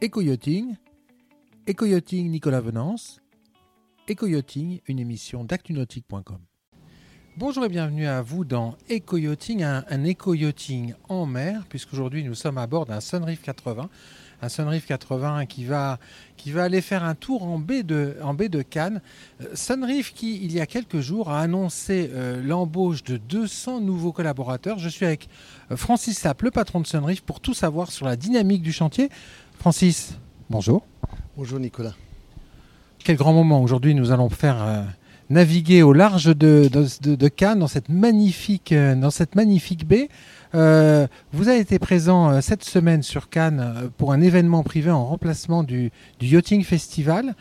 Éco-yachting, Éco-yachting Nicolas Venance, Éco-yachting, une émission d'actunautique.com. Bonjour et bienvenue à vous dans Éco-yachting, un, un éco-yachting en mer, puisqu'aujourd'hui nous sommes à bord d'un Sunreef 80, un Sunreef 80 qui va, qui va aller faire un tour en baie de, en baie de Cannes. Euh, Sunreef qui, il y a quelques jours, a annoncé euh, l'embauche de 200 nouveaux collaborateurs. Je suis avec euh, Francis Sapp, le patron de Sunreef, pour tout savoir sur la dynamique du chantier. Francis, bonjour. Bonjour Nicolas. Quel grand moment. Aujourd'hui, nous allons faire euh, naviguer au large de, de- de- de Cannes, dans cette magnifique, dans cette magnifique baie. Euh, vous avez été présent euh, cette semaine sur Cannes euh, pour un événement privé en remplacement du, Yachting Festival.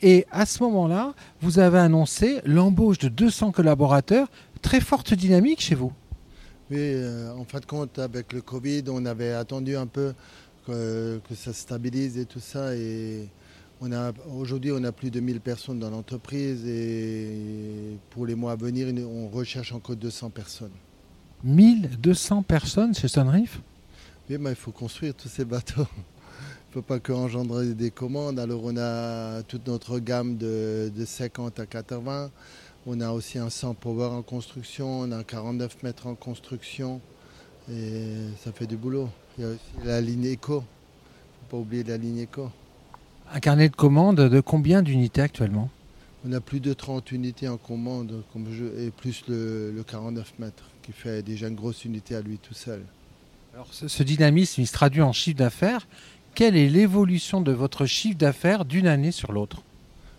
Et à ce moment-là, vous avez annoncé l'embauche de 200 collaborateurs. Très forte dynamique chez vous. Oui, en fin de compte, avec le Covid, on avait attendu un peu que, que ça se stabilise et tout ça. Et aujourd'hui, on a plus de 1000 personnes dans l'entreprise et pour les mois à venir, on recherche encore 200 personnes. 1200 personnes chez Sunreef. Oui, mais il faut construire tous ces bateaux. Il ne faut pas qu'engendrer des commandes. Alors on a toute notre gamme de, de 50 à 80. On a aussi un 100 power en construction. On a un 49 mètres en construction. Et ça fait du boulot. Il y a aussi la ligne éco. Il ne faut pas oublier la ligne éco. Un carnet de commandes de combien d'unités actuellement? On a plus de 30 unités en commande comme et plus le, le 49 mètres qui fait déjà une grosse unité à lui tout seul. Alors, ce, ce dynamisme, il se traduit en chiffre d'affaires. Quelle est l'évolution de votre chiffre d'affaires d'une année sur l'autre?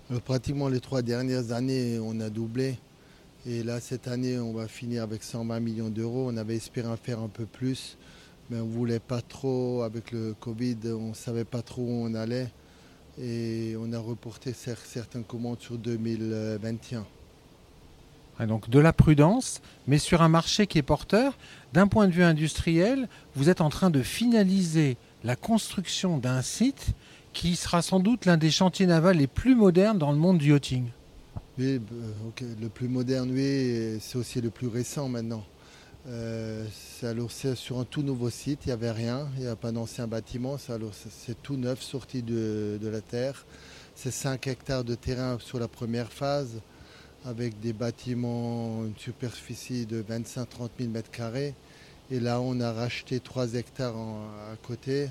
Alors, pratiquement les trois dernières années, on a doublé. Et là, cette année, on va finir avec 120 millions d'euros. On avait espéré en faire un peu plus, mais on ne voulait pas trop. Avec le Covid, on ne savait pas trop où on allait. Et on a reporté cer- certaines commandes sur 2021. Donc de la prudence, mais sur un marché qui est porteur. D'un point de vue industriel, vous êtes en train de finaliser la construction d'un site qui sera sans doute l'un des chantiers navals les plus modernes dans le monde du yachting. Oui, euh, le plus moderne, oui, c'est aussi le plus récent maintenant. Euh, c'est c'est sur un tout nouveau site, il n'y avait rien, il n'y a pas d'ancien bâtiment, c'est tout neuf, sorti de, de la terre. C'est 5 hectares de terrain sur la première phase, avec des bâtiments, une superficie de 25-30 000 mètres carrés. Et là, on a racheté 3 hectares en- à côté.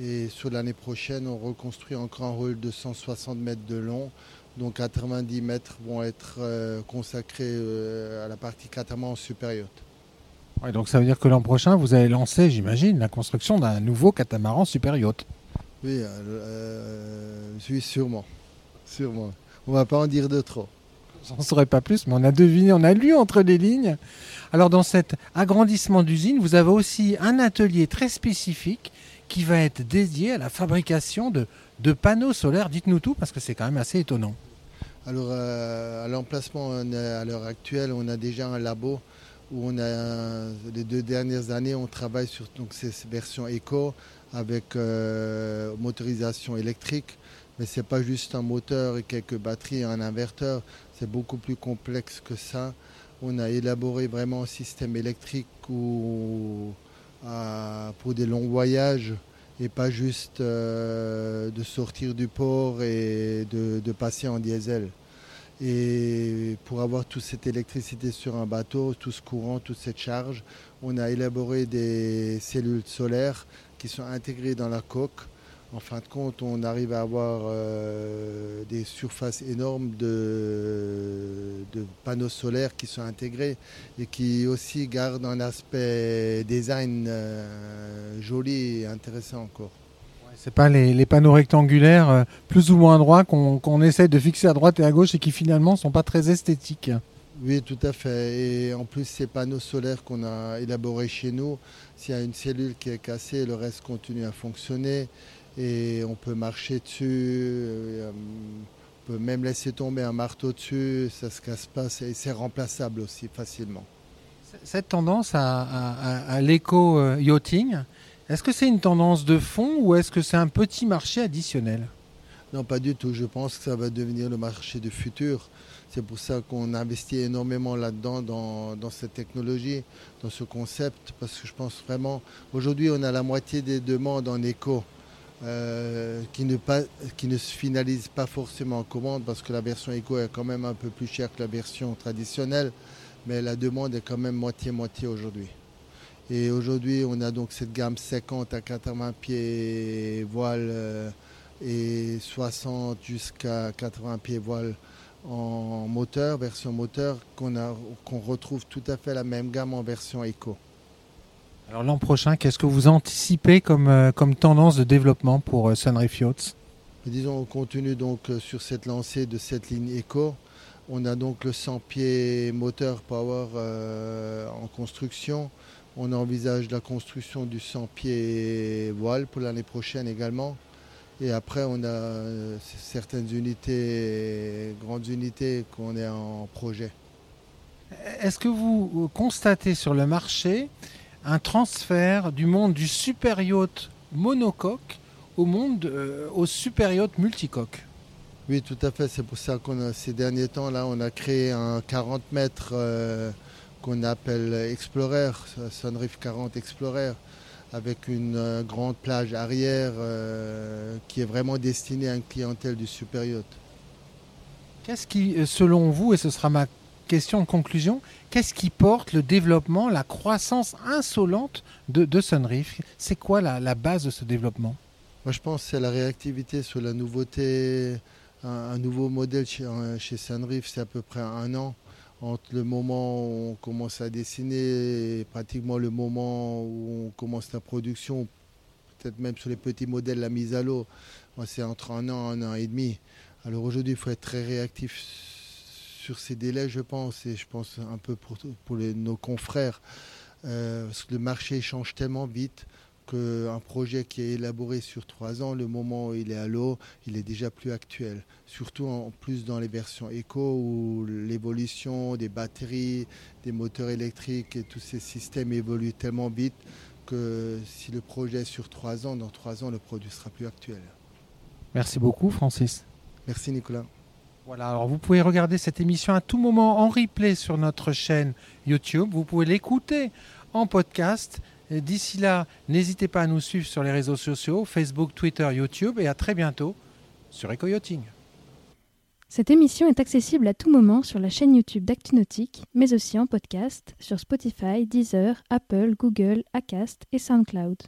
Et sur l'année prochaine, on reconstruit encore un hall de 160 mètres de long donc 90 mètres vont être euh, consacrés euh, à la partie catamaran super yacht. Ouais, donc ça veut dire que l'an prochain, vous allez lancer, j'imagine, la construction d'un nouveau catamaran super yacht. Oui, euh, oui, sûrement. Sûrement. On va pas en dire de trop. J'en saurais pas plus, mais on a deviné, on a lu entre les lignes. Alors dans cet agrandissement d'usine, vous avez aussi un atelier très spécifique qui va être dédié à la fabrication de, panneaux solaires. Dites-nous tout parce que c'est quand même assez étonnant. Alors, euh, à l'emplacement, à l'heure actuelle, on a déjà un labo où on a, les deux dernières années, on travaille sur donc, ces ces versions éco avec euh, motorisation électrique. Mais ce n'est pas juste un moteur et quelques batteries et un inverteur, c'est beaucoup plus complexe que ça. On a élaboré vraiment un système électrique à- pour des longs voyages et pas juste euh, de sortir du port et de passer en diesel. Et pour avoir toute cette électricité sur un bateau, tout ce courant, toute cette charge, on a élaboré des cellules solaires qui sont intégrées dans la coque. En fin de compte, on arrive à avoir euh, des surfaces énormes de, de panneaux solaires qui sont intégrés et qui aussi gardent un aspect design euh, joli et intéressant encore. C'est pas les, les panneaux rectangulaires euh, plus ou moins droits qu'on qu'on essaie de fixer à droite et à gauche et qui finalement sont pas très esthétiques. Oui, tout à fait. Et en plus, ces panneaux solaires qu'on a élaborés chez nous, s'il y a une cellule qui est cassée, le reste continue à fonctionner et on peut marcher dessus. euh, On peut même laisser tomber un marteau dessus, ça se casse pas c'est- et c'est remplaçable aussi facilement. Cette tendance à- à l'éco-yachting, est-ce que c'est une tendance de fond ou est-ce que c'est un petit marché additionnel? Non, pas du tout. Je pense que ça va devenir le marché du futur. C'est pour ça qu'on investit énormément là-dedans, dans, dans cette technologie, dans ce concept, parce que je pense vraiment, aujourd'hui, on a la moitié des demandes en éco. Euh, qui, ne pas, qui ne se finalise pas forcément en commande parce que la version Eco est quand même un peu plus chère que la version traditionnelle, mais la demande est quand même moitié-moitié aujourd'hui. Et aujourd'hui, on a donc cette gamme 50 à 80 pieds voile euh, et 60 jusqu'à 80 pieds voile en moteur, version moteur, qu'on retrouve tout à fait la même gamme en version Eco. Alors l'an prochain, qu'est-ce que vous anticipez comme, euh, comme tendance de développement pour euh, Sunreef Yachts? Disons, on continue donc euh, sur cette lancée de cette ligne Eco. On a donc le 100 pieds moteur Power en construction. On envisage la construction du 100 pieds voile pour l'année prochaine également. Et après, on a certaines unités, grandes unités qu'on est en projet. Est-ce que vous constatez sur le marché un transfert du monde du super yacht monocoque au monde euh, au super yacht multicoque. Oui, tout à fait. C'est pour ça qu'on ces derniers temps là, on a créé un 40 mètres euh, qu'on appelle Explorer, Sunreef 40 Explorer, avec une euh, grande plage arrière qui est vraiment destinée à une clientèle du super yacht. Qu'est-ce qui, selon vous, et ce sera ma question de conclusion, qu'est-ce qui porte le développement, la croissance insolente de, de C'est quoi la, base de ce développement? Moi, je pense que c'est la réactivité sur la nouveauté. Un, nouveau modèle chez, chez Sunreef, c'est à peu près un an entre le moment où on commence à dessiner et pratiquement le moment où on commence la production, peut-être même sur les petits modèles, la mise à l'eau, c'est entre un an et un an et demi. Alors aujourd'hui, il faut être très réactif sur ces délais, je pense, et je pense un peu pour, pour nos confrères, euh, parce que le marché change tellement vite qu'un projet qui est élaboré sur trois ans, le moment où il est à l'eau, il est déjà plus actuel. Surtout en plus dans les versions éco où l'évolution des batteries, des moteurs électriques et tous ces systèmes évoluent tellement vite que si le projet est sur trois ans, dans trois ans, le produit sera plus actuel. Merci beaucoup, Francis. Merci, Nicolas. Voilà, alors vous pouvez regarder cette émission à tout moment en replay sur notre chaîne YouTube. Vous pouvez l'écouter en podcast. D'ici là, n'hésitez pas à nous suivre sur les réseaux sociaux, Facebook, Twitter, YouTube, et à très bientôt sur EcoYachting. Cette émission est accessible à tout moment sur la chaîne YouTube d'ActuNautique, mais aussi en podcast sur Spotify, Deezer, Apple, Google, Acast et SoundCloud.